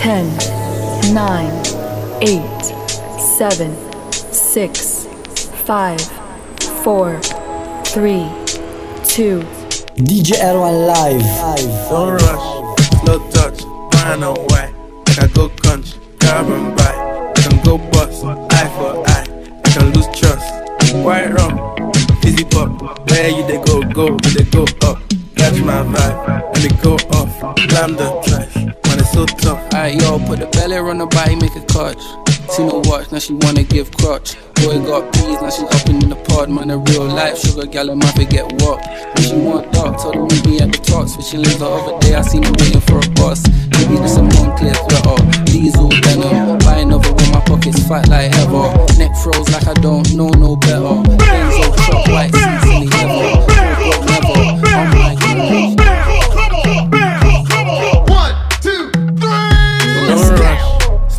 10, 9, 8, 7, 6, 5, 4, 3, 2. DJ R-ONE live. Don't rush, slow touch, find a way. I can go country, grab and buy. I can go bust, eye for eye. I can lose trust. White rum, fizzy pop. Where you they go, go, you they go up. Catch my vibe, let me go off. Blam the trash, man, it's so tough. Alright, yo, put the belly on the body, make a clutch. See no watch, now she wanna give crutch. Boy got peas, now she hopping in the pod. Man, a real life sugar gal, I might forget what. When she want dark, told her meet me at the top. Switching lanes the other day, I seen her waiting for a bus. Maybe this a Moncler sweater, diesel denim. Buy another when my pockets fat like ever. Neck froze like I don't know no better. Benzo truck, white seats in the leather.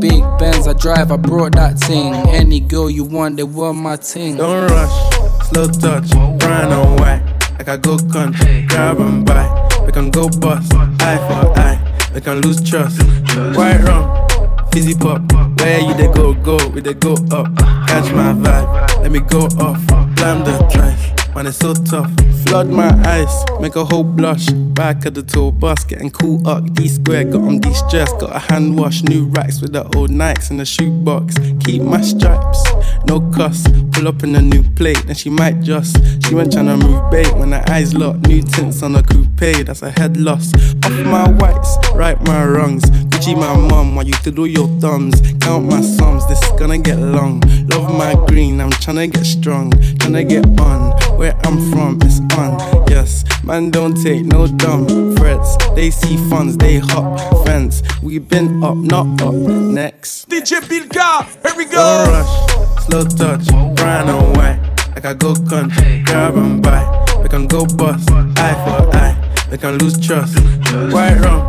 Big Benz I drive, I brought that thing. Any girl you want, they want my ting. Don't rush, slow touch, brown and white. Like I go country, grab and buy. We can go bust, eye for eye. We can lose trust. White rum, fizzy pop. Where you they go, go, we they go up. Catch my vibe, let me go off. Blam the trash. Man, it's so tough. Flood my eyes, make a whole blush. Back of the tour bus, getting cool up. D square, got on de. Got a hand wash, new racks with the old Nikes in the shoebox. Keep my stripes, no cuss. Pull up in a new plate, then she might just. She went tryna move bait when her eyes locked. New tints on a coupe, that's a head loss. Off my whites, right my wrongs. Gucci my mum, while you twiddle your thumbs. Count my sums, this gonna get long. Love my green, I'm tryna get strong. Tryna get on. Where I'm from, it's on. Yes, man, don't take no dumb threats. They see funds, they hop fence. We been up, not up. Next. DJ Bilka, here we go. rush, slow touch, brown and white. Like I go country, grab and buy. We can go bust, eye for eye. We can lose trust. White rum,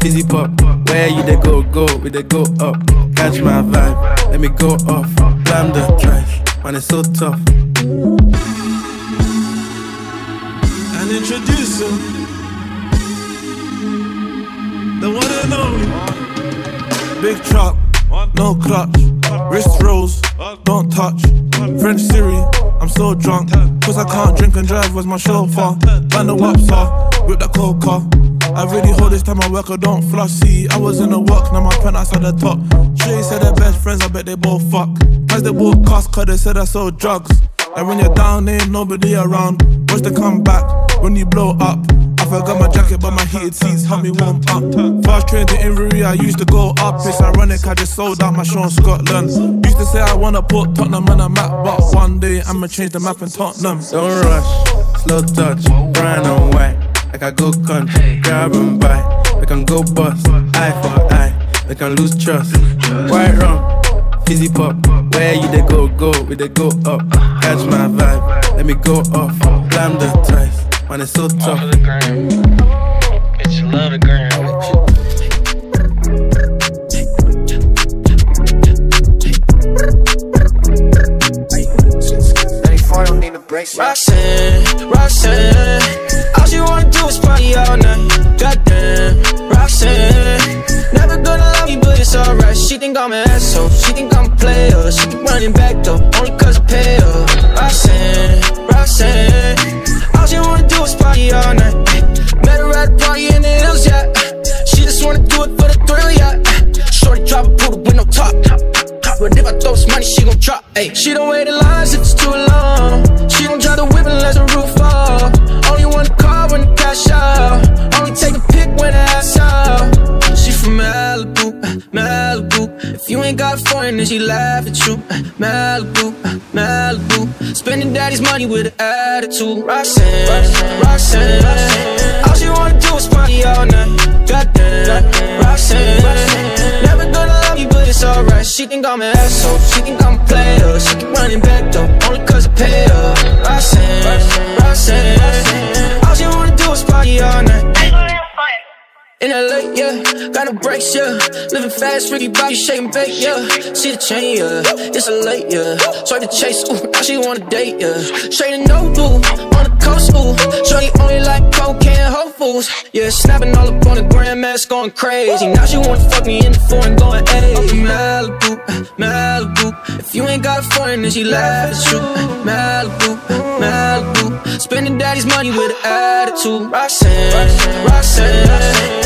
fizzy pop. Where you they go, go, we they go up. Catch my vibe, let me go off. Blam the trash, man, it's so tough. And introduce introducing the one and only Big truck, no clutch, wrist rolls, don't touch. French Siri, I'm so drunk, cause I can't drink and drive. Was my chauffeur? Band the waps off, whip that cold car. I really hold this time I work, I don't flush. See, I was in the work, now my penthouse at the top. Shay said they're best friends, I bet they both fuck. As they both cost, cause they said I sold drugs. And when you're down, ain't nobody around. Watch the come back when you blow up. I forgot my jacket, but my heated seats help me warm up. Fast train to Inverness, I used to go up. It's ironic, I just sold out my show in Scotland. Used to say I wanna put Tottenham on a map, but one day I'ma change the map in Tottenham. Don't rush, slow touch, brown and white. Like I go country, grab and buy. We can go bust, eye for eye. We can lose trust. White rum, fizzy pop. Where you they go, go, we they go up. Catch my vibe, let me go off. Climb the trash, man, it's so tough. Bitch, love the gram. Roxanne, Roxanne, all she wanna do is party all night. Goddamn, Roxanne, never gonna love me, but it's alright. She think I'm an asshole, she think I'm a player. She keep running back though, only cause I pay her. Roxanne, Roxanne, party all night. Met her at a party in the hills, yeah. She just wanna do it for the thrill, yeah. Shorty drop a poodle with no top. But if I throw some money, she gon' drop. Ayy, she don't wait in lines if it's too long. She laugh at you. Malibu, Malibu. Spending daddy's money with an attitude. Roxanne, Roxanne, Roxanne. All she wanna do is party all night. Goddamn, Roxanne. Never gonna love you, but it's alright. She think I'm an asshole. She think I'm a player. She keep running back though, only cause I pay her. Roxanne, Roxanne. All she wanna do is party all night. In LA, yeah, got no brakes, yeah. Living fast, Ricky Bobby shaking bake, yeah. See the chain, yeah. It's a late, yeah. Swipe the chase, ooh, now she wanna date, yeah. Straight and no on the coast, ooh. Shorty only like cocaine, Foods, yeah. Snapping all up on the grandmas, going crazy. Now she wanna fuck me in the foreign, going, hey. Malibu, Malibu. If you ain't got a foreign, then she laugh at you. Malibu, Malibu. Spending daddy's money with an attitude. Roxanne, Roxanne.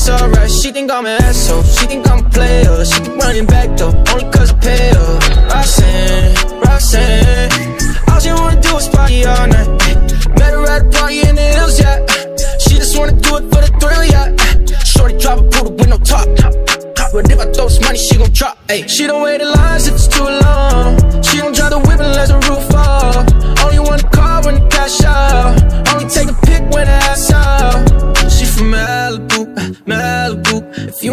it's alright. She think I'm an asshole. She think I'm a player. She keep running back though, only cause I pay her. Roxanne, Roxanne. All she wanna do is party all night. Met her at a party in the hills, yeah. She just wanna do it for the thrill, yeah. Shorty drop a poodle with no top. But if I throw some money, she gon' drop. Ay. She don't wait in lines if it's too long. She don't drive the whip unless the roof fall. Only want to call when the cash out. Only take a pic when the ass out. She from Malibu,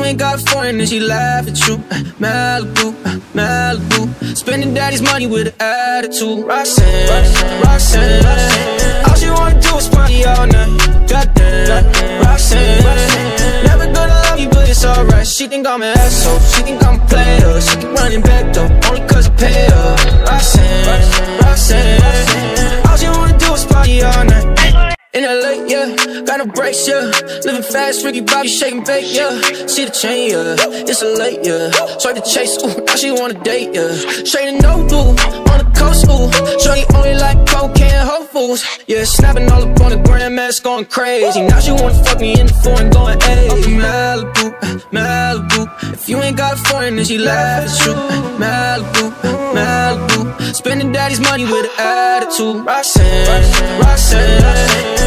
ain't got a foreign, then she laugh at you. Malibu, Malibu. Spending daddy's money with an attitude. Roxanne, Roxanne, Roxanne. All she wanna do is party all night. Goddamn, Roxanne. Never gonna love you, but it's alright. She think I'm an asshole. She think I'm a player. She keep running back though, only cause I pay her. Roxanne, Roxanne. All she wanna do is party all night. In LA, yeah, got no brakes, yeah. Living fast, Ricky Bobby shaking bake, yeah. See the chain, yeah. It's a late, yeah. Swipe the chase, ooh, now she wanna date, yeah. Straight and no blue, on the coast, ooh. Shorty only like cocaine, Whole Foods, yeah. Snapping all up on the grandmas, going crazy. Now she wanna fuck me in the foreign, going, hey. Malibu, Malibu. If you ain't got a foreign, then she laugh at you. Malibu, Malibu. Spending daddy's money with an attitude. Roxanne, Roxanne.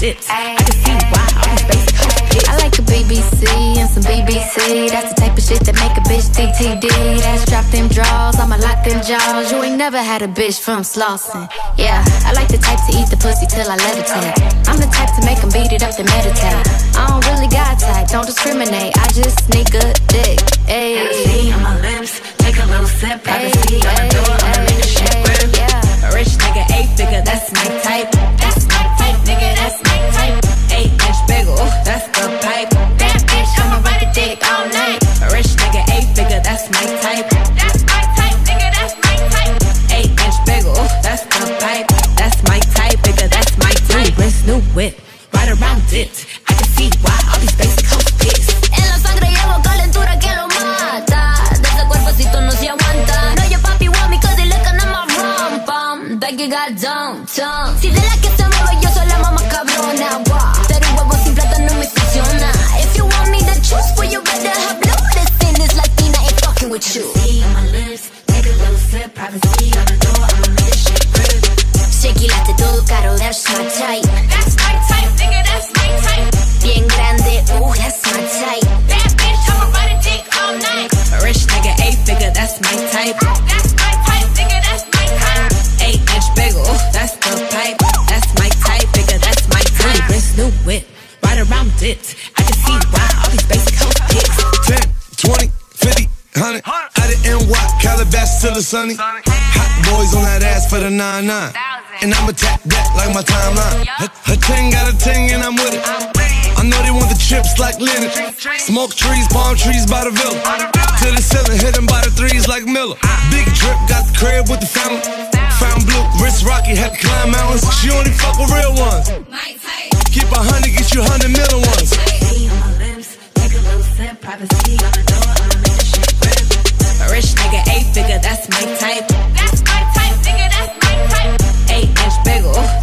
Dips. I can see why all these basic hoes. I like a BBC and some BBC. That's the type of shit that make a bitch DTD. That's drop them draws, I'ma lock them jaws. You ain't never had a bitch from Slauson. Yeah, I like the type to eat the pussy till I levitate. I'm the type to make them beat it up to meditate. I don't really got type, don't discriminate. I just sneak a dick. Ayy. on my lips, take a little sip, privacy on the door, I'ma make this shit grip. Yeah. A rich nigga, eight figure, that's my type. That's my type, nigga, that's my type. Eight inch bagel, that's the pipe. That bitch, I'ma ride a dick all night. A rich nigga, eight figure, that's my type. That's my type, nigga, that's my type. Eight inch bagel, that's the pipe. That's my type, nigga, that's my type. New wrist, new whip, ride around it. I can see why all these basic hoes piss. En la sangre llevo calentura que lo mata. De ese no se aguanta. No, your papi want me he lookin' at my rum, bum. That you got dumb, dumb. See, they like it. on my lips. Take a little sip, privacy on the the sunny. Hot boys on that ass for the 9 9. And I'ma tap that like my timeline. A, a 10 got a 10 and I'm with it. I know they want the chips like linen. Smoke trees, palm trees by the villa. To the ceiling, hit them by the threes like Miller. Big drip, got the crib with the fountain. Found blue, wrist rocky, had to climb mountains. She only fuck with real ones. Keep a hundred, get you hundred million ones. Take a little sip, Privacy on the door, uh rich nigga, eight figure, that's my type. That's my type, nigga, that's my type. Eight inch bagel.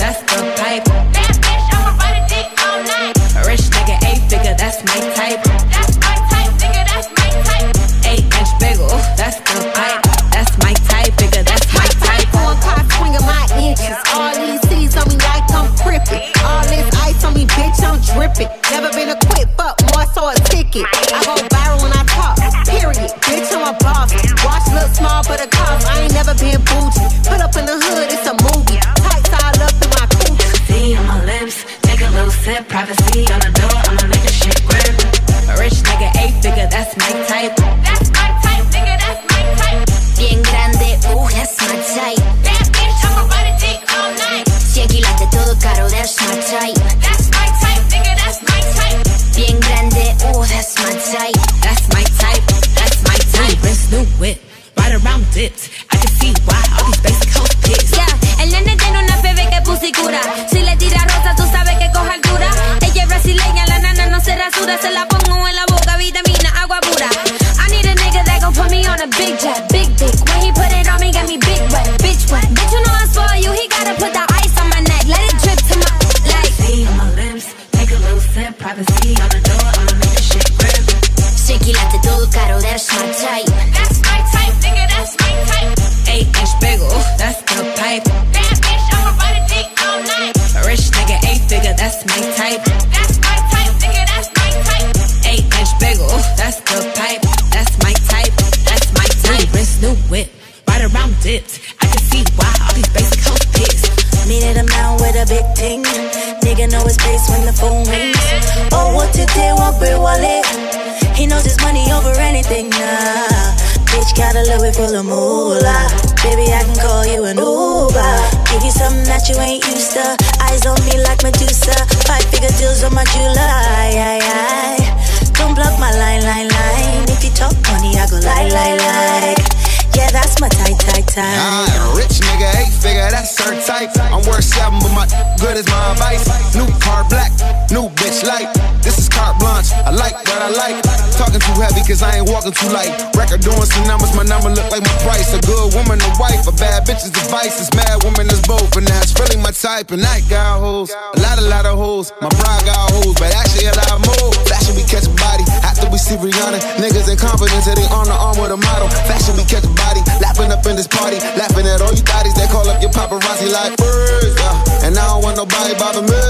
walking too heavy, cause I ain't walking too light. Record doing some numbers, my number look like my price. A good woman, a wife, a bad bitch is advice. It's mad woman is both, and that's really my type. And I got hoes, a lot, a lot of hoes. My pride got hoes, but actually a lot more. Fashion, we catch a body after we see Rihanna. Niggas in confidence, they on the arm with a model. Fashion, we catch a body, laughing up in this party, laughing at all you thotties that call up your paparazzi like birds. And I don't want nobody bothering me.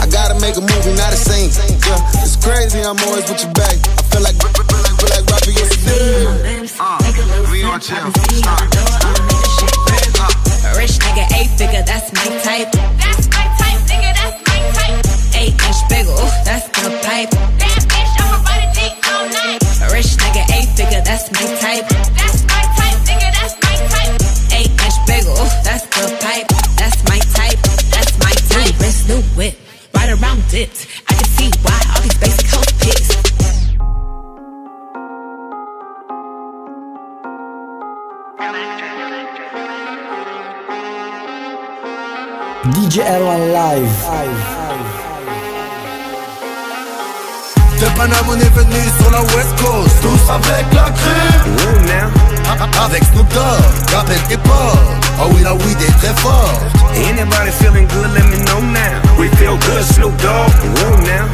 I gotta make a movie, not a scene. Yeah, it's crazy, I'm always with your back feel like, feel like, feel like rapping your name. Uh, we on chill. Uh, rich nigga, eight figure, that's my type. That's my type, nigga, that's my type. Eight inch bagel, that's the pipe. Damn bitch, I'ma ride all night. Rich nigga, eight figure, that's my type. That's my type, nigga, that's my type. Eight inch bagel, that's the pipe. That's my type, that's my type. New wrist, new whip, ride around dips. I can see why all these basic hoes pissed. DJ L1 Live. De Paname, on est venu sur la West Coast, tous avec la now? Oh, avec Snoop Dogg, rappelle tes potes. Oh oui, la weed est très forte. Anybody feeling good, let me know now. We feel good, Snoop Dogg. Woo now.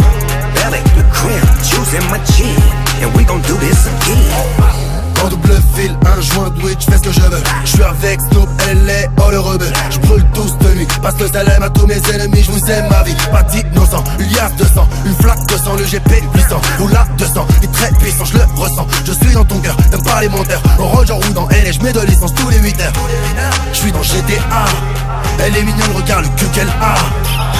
Belly, the cream, juice in my chin. And we gon' do this again. En double fil, un joint de weed, j'fais ce que je veux. Je suis avec Snoop, elle est oh le rebeu Je brûle tous de nuit, parce que l'aime à tous mes ennemis Je vous aime ma vie, pas d'innocent Une liasse de sang, une flaque de sang Le GP puissant, ou là de sang Il très puissant, je le ressens. Je suis dans ton cœur, t'aimes pas les monteurs En Roger ou dans LA, je mets de licence tous les 8 heures. Je suis dans GTA Elle est mignonne, regarde le cul qu'elle a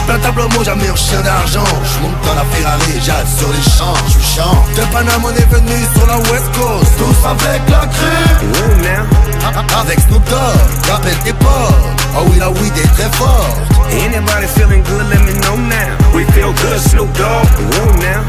De tableau mot, jamais en chien d'argent Je monte dans la Ferrari, j'arrive sur les champs Je suis chant De Panama, on est venu sur la West Coast Tous avec la crue Woo now. Avec Snoop Dogg, rappelle tes potes Oh oui la weed est très forte Anybody feeling good, let me know now. We feel good, Snoop Dogg. Woo now.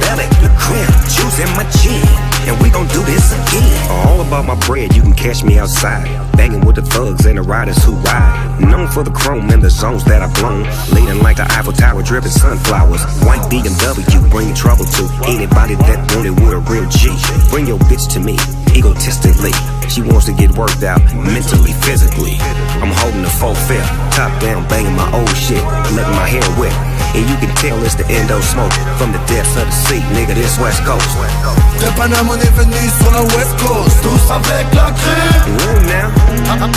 Belly, the crib, juice in my chin. And we gon' do this again. All about my bread, you can catch me outside. Banging with the thugs and the riders who ride. Known for the chrome and the zones that I've blown. Leading like the Eiffel Tower, dripping sunflowers. White BMW, bring trouble to anybody that wanted with a real G. Bring your bitch to me, egotistically. She wants to get worked out mentally, physically. I'm holding the full fifth, top down, banging my old shit, letting my hair wet. And you can tell it's the endo smoke from the depths of the sea, nigga. This West Coast. De Panama, on est venu sur la West Coast Tous avec la crue Woo now.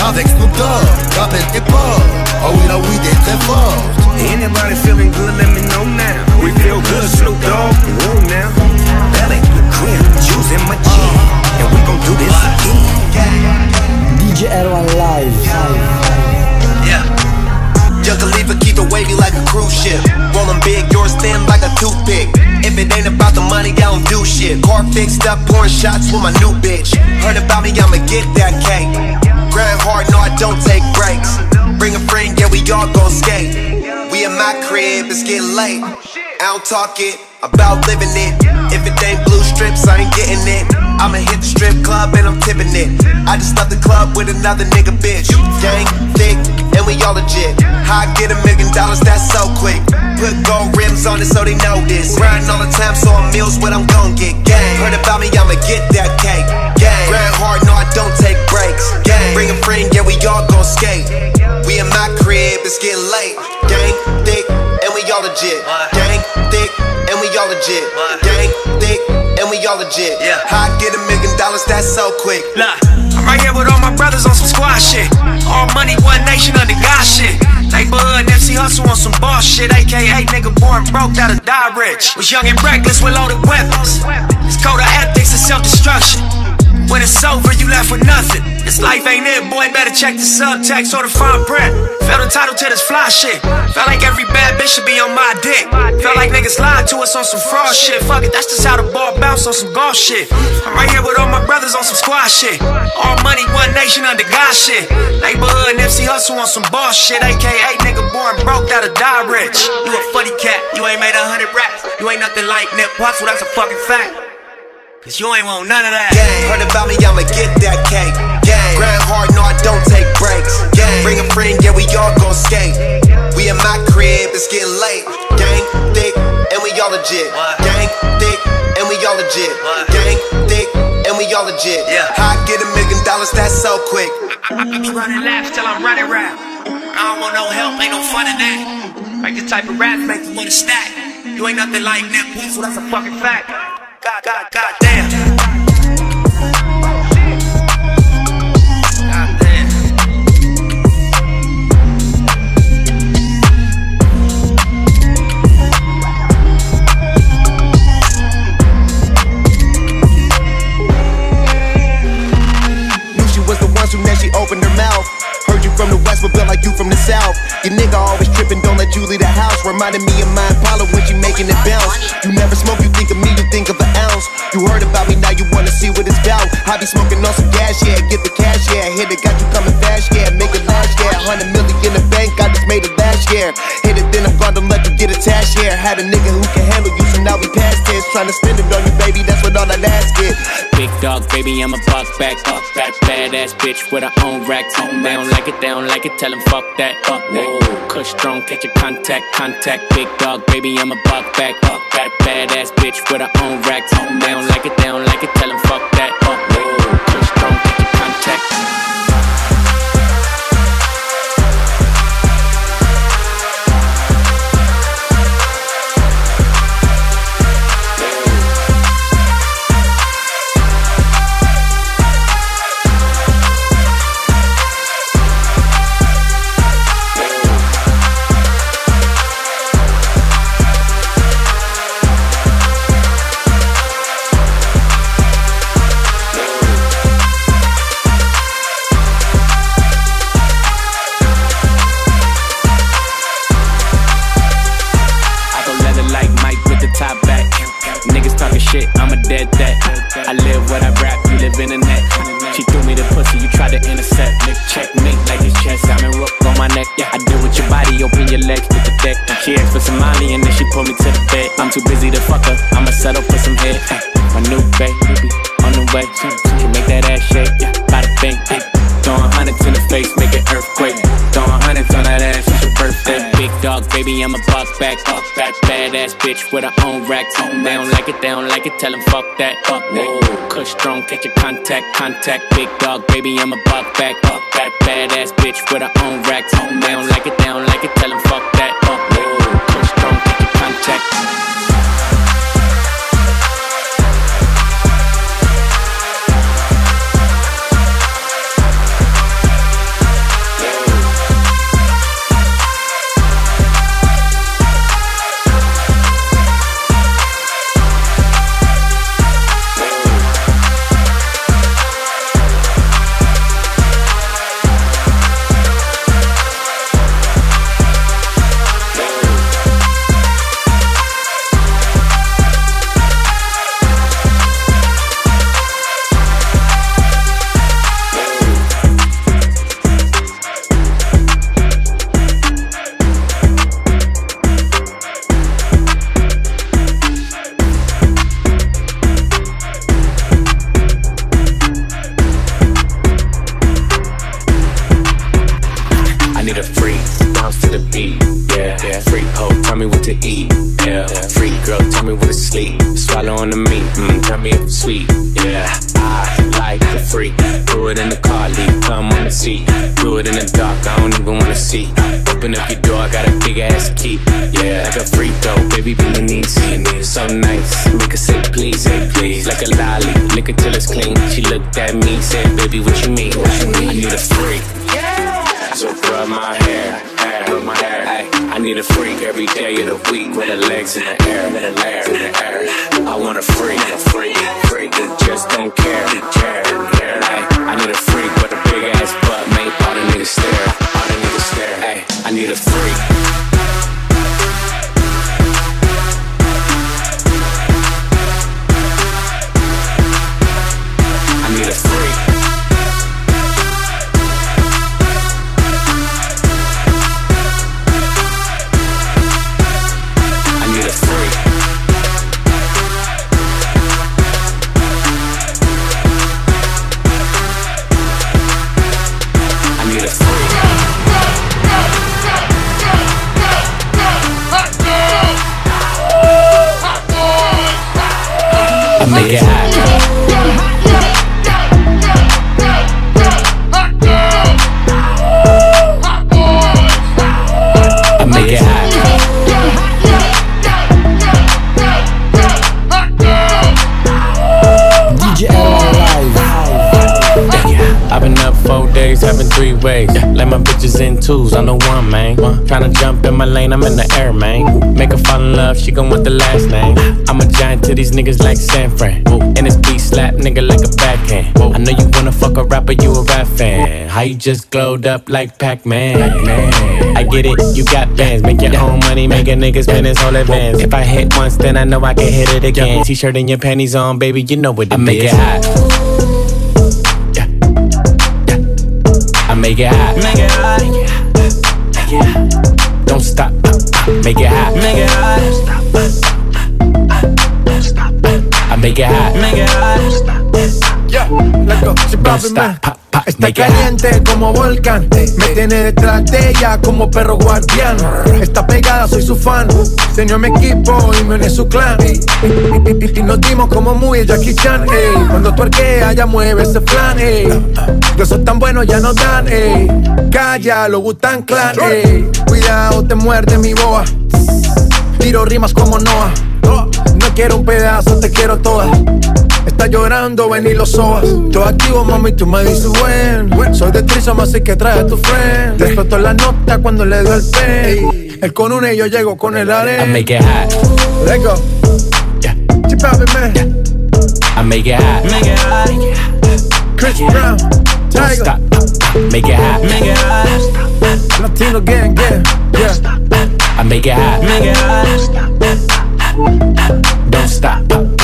Avec Snoop Dogg, rappelle tes potes Oh ah oui la weed est très forte Anybody feeling good, let me know now. We feel good, Snoop Dogg. Woo now. Belly, the crib, juice in my chin. And we gon' do this again. DJ R-ONE Live. Yeah. Young Khalifa keep it wavy like a cruise ship. Rolling big, yours thin like a toothpick. If it ain't about the money, I don't do shit. Car fixed up, pouring shots with my new bitch. Heard about me, I'ma get that cake. Grind hard, no, I don't take breaks. Bring a friend, yeah, we all gon' skate. We in my crib, it's getting late. I don't talk it about living it. If it ain't blue strips, I ain't getting it. I'ma hit the strip club and I'm tipping it. I just left the club with another nigga bitch. Gang, thick, we all legit. How I get a million dollars, that's so quick. Put gold rims on it so they know this. Grinding all the time, so I'm meals what I'm gon' get. Gang, heard about me, I'ma get that cake. Gang, grind hard, no, I don't take breaks. Gang, bring a friend, yeah, we all gon' skate. We in my crib, it's getting late. Gang, thick, and we all legit. Gang, thick, and we all legit. Gang, thick, and we all legit. Yeah. How I get a million dollars, that's so quick. Look, I'm right here with all my brothers on some squad shit. All money, one nation under God shit. Neighborhood MC hustle on some boss shit. AKA nigga born broke, that'll die rich. Was young and reckless with loaded weapons. It's code of ethics and self destruction. When it's over, you left with nothing. This life ain't it, boy. Better check the subtext or the fine print. Felt entitled to this fly shit. Felt like every bad bitch should be on my dick. Felt like niggas lied to us on some fraud shit. Fuck it, that's just how the ball bounce on some golf shit. I'm right here with all my brothers on some squad shit. All money, one nation under God shit. Neighborhood MC hustle on some boss shit. AKA nigga born broke, that'll die rich. You a funny cat, you ain't made a hundred raps. You ain't nothing like Nip Hussle, that's a fucking fact. Cause you ain't want none of that. Gang, heard about me, I'ma get that cake. Gang, grind hard, no, I don't take breaks. Gang, bring a friend, yeah, we all gon' skate. We in my crib, it's getting late. Gang, thick, and we all legit. Gang, thick, and we all legit. Gang, thick, and we all legit. Yeah. How I get a million dollars, that's so quick. I, I be running laps till I'm running rap. I don't want no help, ain't no fun in that. Like the type of rap make you wanna stack. You ain't nothing like Nip Hussle, that's a fucking fact. God, God, God damn. Felt like you from the south. Your nigga always tripping, don't let you leave the house. Reminding me of my Impala when she making it bounce. You never smoke, you think of me, you think of an ounce. You heard about me, now you wanna see what it's about. I be smoking on some gas, yeah, get the cash, yeah. Hit it, got you coming fast, yeah. Make it last, yeah. Hundred million in the bank, I just made it last year. Hit it, then I found them, let you get attached, yeah. Had a nigga who can handle you, so now we past tense. Trying to spend it on you, baby, that's what all that ass get. Big dog, baby, I'm a buck back. Buck back, badass bitch with her own racks. They don't like it, they don't like it, tell them fuck that. Fuck that. Kush strong, catch a contact, contact. Big dog, baby, I'm a buck back. Buck back, badass bitch with her own racks. They don't like it, they don't like it, tell them fuck that. Fuck that. dead that. I live what I rap, you live in the net. She threw me the pussy, you tried to intercept. Nick checkmate like it's chest, I'm in rook on my neck. Yeah, I deal with your body, open your legs with the deck. She asked for some money and then she pulled me to the bed. I'm too busy to fuck her, I'ma settle for some head. My new baby on the way. She make that ass shake, yeah, by the bank. Throwing hundreds in the face, make it earthquake. Throwing hundreds on that ass baby, I'm a buck back, buck back. Badass bitch with her own racks. They don't like it, they don't like it, tell them fuck that. Fuck that. Kush strong, catch your contact, contact. Big dog, baby, I'm a buck back, buck back. Badass bitch with her own racks. They don't like it, they don't like it, tell them need a freak. Twos, I know one, man. Uh, tryna jump in my lane, I'm in the air, man. Make her fall in love, she gon' want the last name. I'm a giant to these niggas like San Fran. And this beat slap nigga like a backhand. I know you wanna fuck a rapper, you a rap fan. How you just glowed up like Pac Man? I get it, you got bands. Make your own money, make a nigga spend his whole advance. If I hit once, then I know I can hit it again. T shirt and your panties on, baby, you know what it I make it hot. I make it hot. Make it hot. Make it hot. Make it hot. I make it hot. Make it hot. Yeah, let's go. Don't stop. man. Pop, Está caliente como volcán. Me tiene detrás de ella como perro guardián. Está pegada, soy su fan. Se unió a mi equipo y me uní a su clan. Y, nos dimos como muy el Jackie Chan. ey. Cuando tu arquea, ya mueve ese flan. ey. Yo soy tan bueno, ya no dan. ey. Calla, lo gustan clan. ey. Cuidado, te muerde mi boa. Tiro rimas como Noah. No quiero un pedazo, te quiero toda. Está llorando, ven y lo sobas. Yo activo, mami, tú me dices buen. Soy de Trisom, así que trae a tu friend. Explotó la nota cuando le doy el pen. Él con una y yo llego con el I arena. make it hot. Let's go. Chip out, man. I make it hot. Make it hot. Chris Brown. Don't Tiger. stop. Make it hot. Make it hot. Latino gang, gang. Yeah. I make it hot. Make it hot. Don't stop.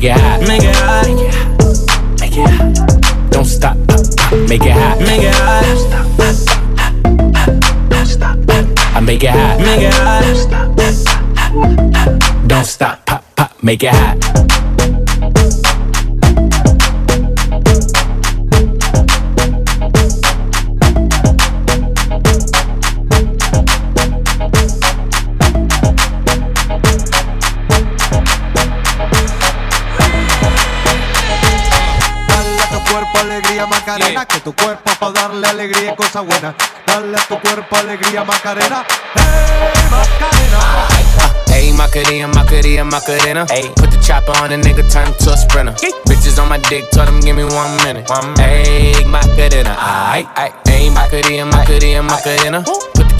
Make it hot. Make it hot. Make it hot. Don't stop. Make it hot. Make it hot. I make it hot. Make it hot. Don't stop. Pop, pop. Make it hot. Macarena, que tu cuerpo para darle alegría y cosas buenas. Dale a tu cuerpo alegría Macarena, hey Macarena. Ayy, Macarena, Macarena, Macarena. Ayy, put the chopper on a nigga, turn him to a sprinter. Bitches on my dick, told him give me one minute. Ayy, Macarena, aight, aight. Ayy, Macarena, Macarena, Macarena.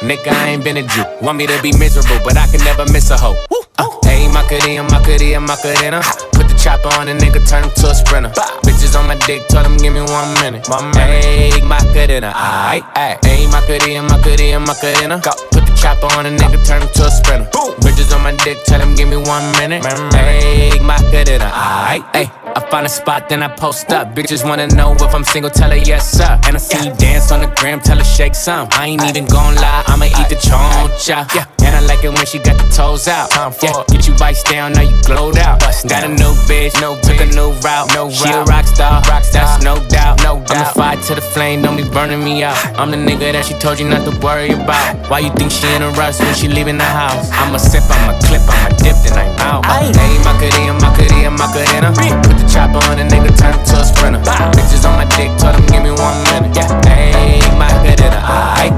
Nigga, I ain't been a Jew. Want me to be miserable, but I can never miss a hoe. Uh, Ayy, Macarena, Macarena, Macarena. Put the chopper on a nigga, turn him to a sprinter. Bitches on my dick, told him give me one minute. Ayy, Macarena, aight, aight. Ayy, Macarena, Macarena, Macarena. Put the chopper on a nigga, turn him to a sprinter. Bitches on my dick, tell him give me one minute. Ayy, Macarena, aight, ayy. I find a spot, then I post up. Bitches wanna know if I'm single, tell her yes, sir. And I see you dance on the gram, tell her shake some. I ain't even gon' lie, I'ma eat the choncha. Yeah, and I like it when she got the toes out. time Yeah, get you vice down, now you glowed out. Got a new bitch, no took a new route. No she a rock star, rock that's no doubt. No doubt. I'm the fire to the flame, don't be burning me out. I'm the nigga that she told you not to worry about. Why you think she in a rush when she leaving the house? I'ma sip, I'ma clip, I'ma dip, then I'm out. Hey, Macarena, Macarena, Macarena. Put the chopper on a nigga, turn him to a sprinter. Bitches on my dick, told him give me one minute. Yeah, hey, Macarena, aight.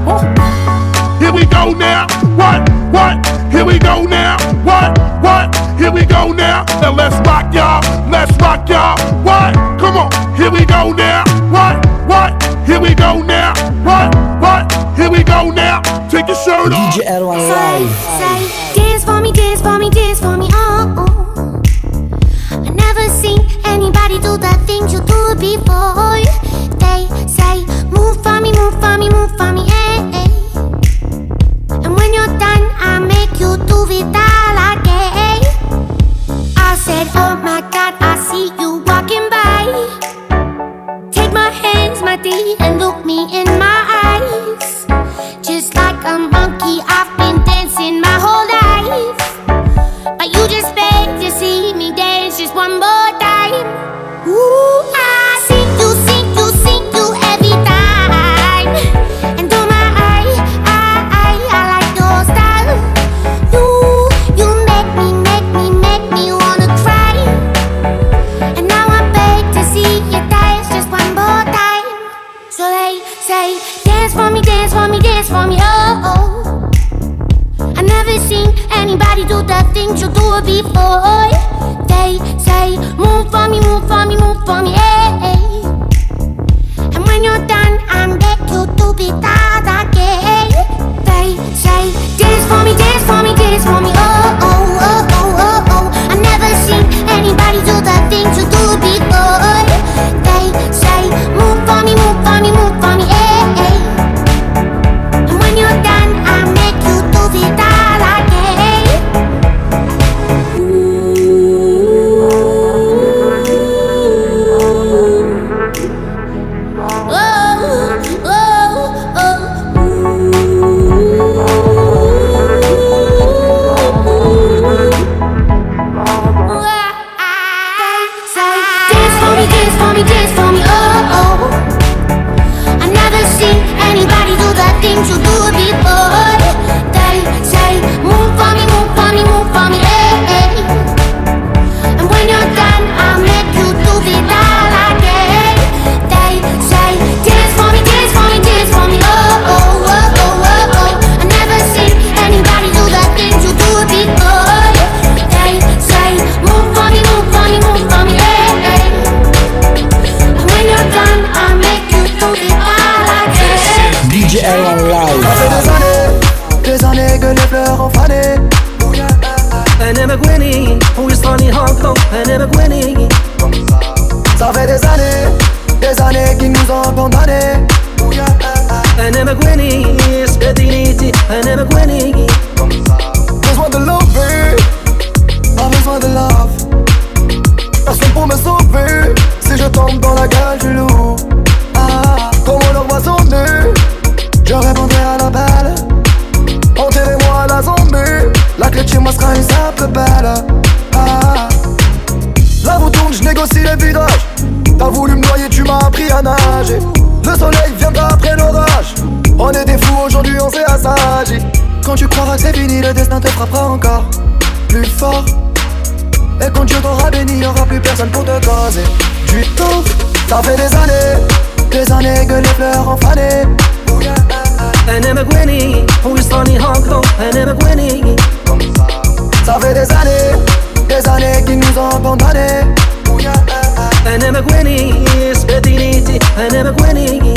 Here we go now. What? What? Here we go now. What? What? Here we go now. Now let's rock y'all. Let's rock y'all. What? Come on. Here we go now. What? What? Here we go now. What? What? Here we go now. Take your shirt off. DJ R-ONE Live. Before. They say, move for me, move for me, move for me, eh, eh. And when you're done, I make you do it you before. They say, move for me, move for me, move for me, eh. eh. And when you're done, I'm back to be that again. They say, dance for me, dance for me, dance for me, Ça fait des années, des années que les fleurs ont fané. أنا مقواني ويصاني هاكا أنا مقواني Ça fait des années, des années qu'ils nous ont condamnés. أنا مقواني سبدينيتي أنا مقواني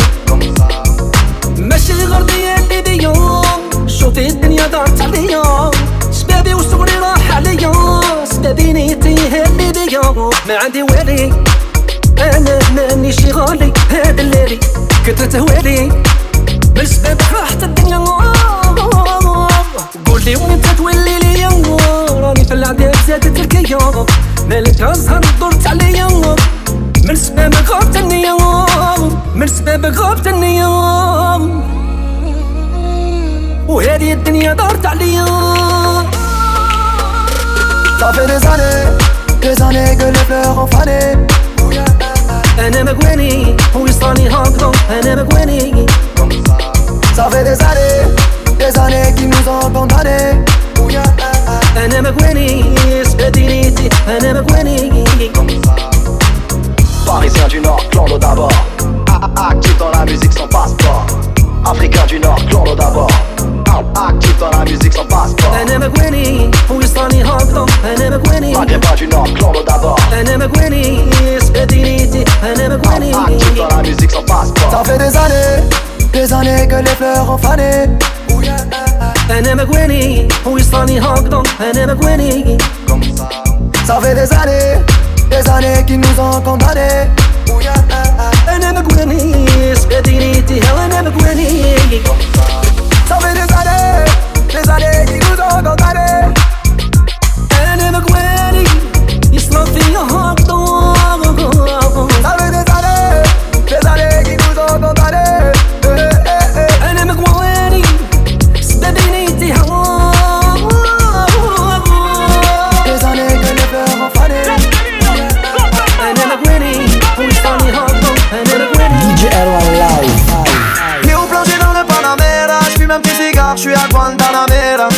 ماشي غرضي اللي بيا شوفي الدنيا دارت عليا شبابي وشغلي راح عليا سبدينيتي هي اللي بيا ما عندي والي أنا ماني شي غالي هاد الليلي كترت هوالي من سبابك راحت الدنيا. قولي وين انت تولي ليا راني في العذاب زادت الكيا. مالك ازهر دورت عليا. من سبابك غابت النية. من سبابك غابت النية. وهذه الدنيا دارت عليا. Ça fait des années, des années que les fleurs ont fané. انا مقواني ويصاني هاكا انا مقواني Ça fait des années, des années qu'ils nous ont condamnés. انا des années que les fleurs ont fané. انا مقواني ويصاني هاكا انا مقواني Ça fait des années, des années qu'ils nous ont condamnés. انا مقواني سبدينيتي انا مقواني Ça fait des années, des années qu'ils nous ont condamnés. Cigare, j'suis à Guantanamera.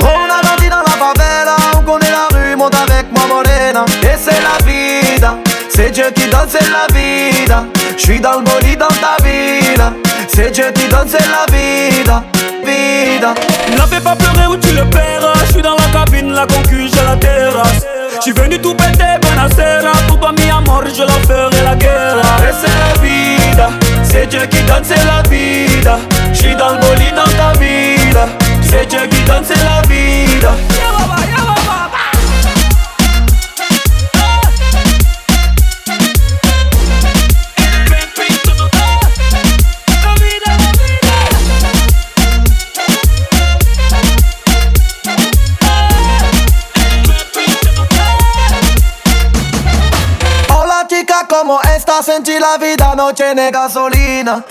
On a grandi dans la favela, on connaît la rue, monte avec moi morena. Et c'est la vida, c'est Dieu qui donne, c'est la vida. J'suis dans le bolide dans ta ville, c'est Dieu qui donne, c'est la vida, vida. Ne fais pas pleurer ou tu le paieras. Je suis dans la cabine, la concu, j'ai la terrasse. Je suis venu tout péter, bonacera. Pour toi, mi amor, je leur ferai la guerre. Et c'est la vida, c'est Dieu qui donne, c'est la vida. J'suis dans le bolide dans ta ville, c'est Dieu qui donne, c'est la vida. Senti la vida, no tiene gasolina.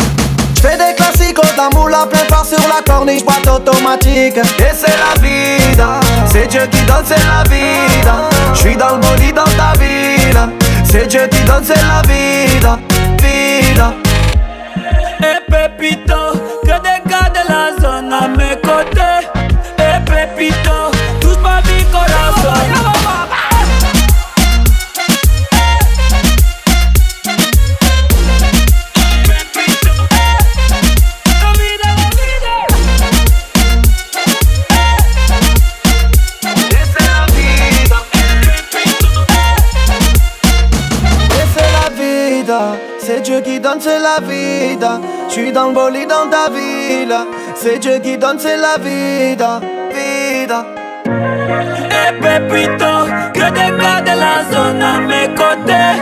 J'fais des classiques, la moule à plein sur la corniche, boîte automatique. Et c'est la vida, c'est Dieu qui donne, c'est la vida. J'suis dans le bolide dans ta ville, c'est Dieu qui donne, c'est la vida, vida. Pepito, que vida. J'suis dans le bolide dans ta ville. C'est Dieu qui donne, c'est la vida. Vida. Eh Pepito, que des gars de la zone à mes côtés.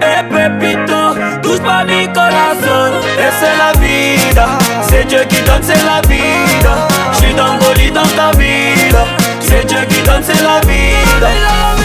Eh Pepito, touche pas mi corazon. Et c'est la vida, c'est Dieu qui donne, c'est la vida. J'suis dans le bolide dans ta ville. C'est Dieu qui donne, c'est la vida.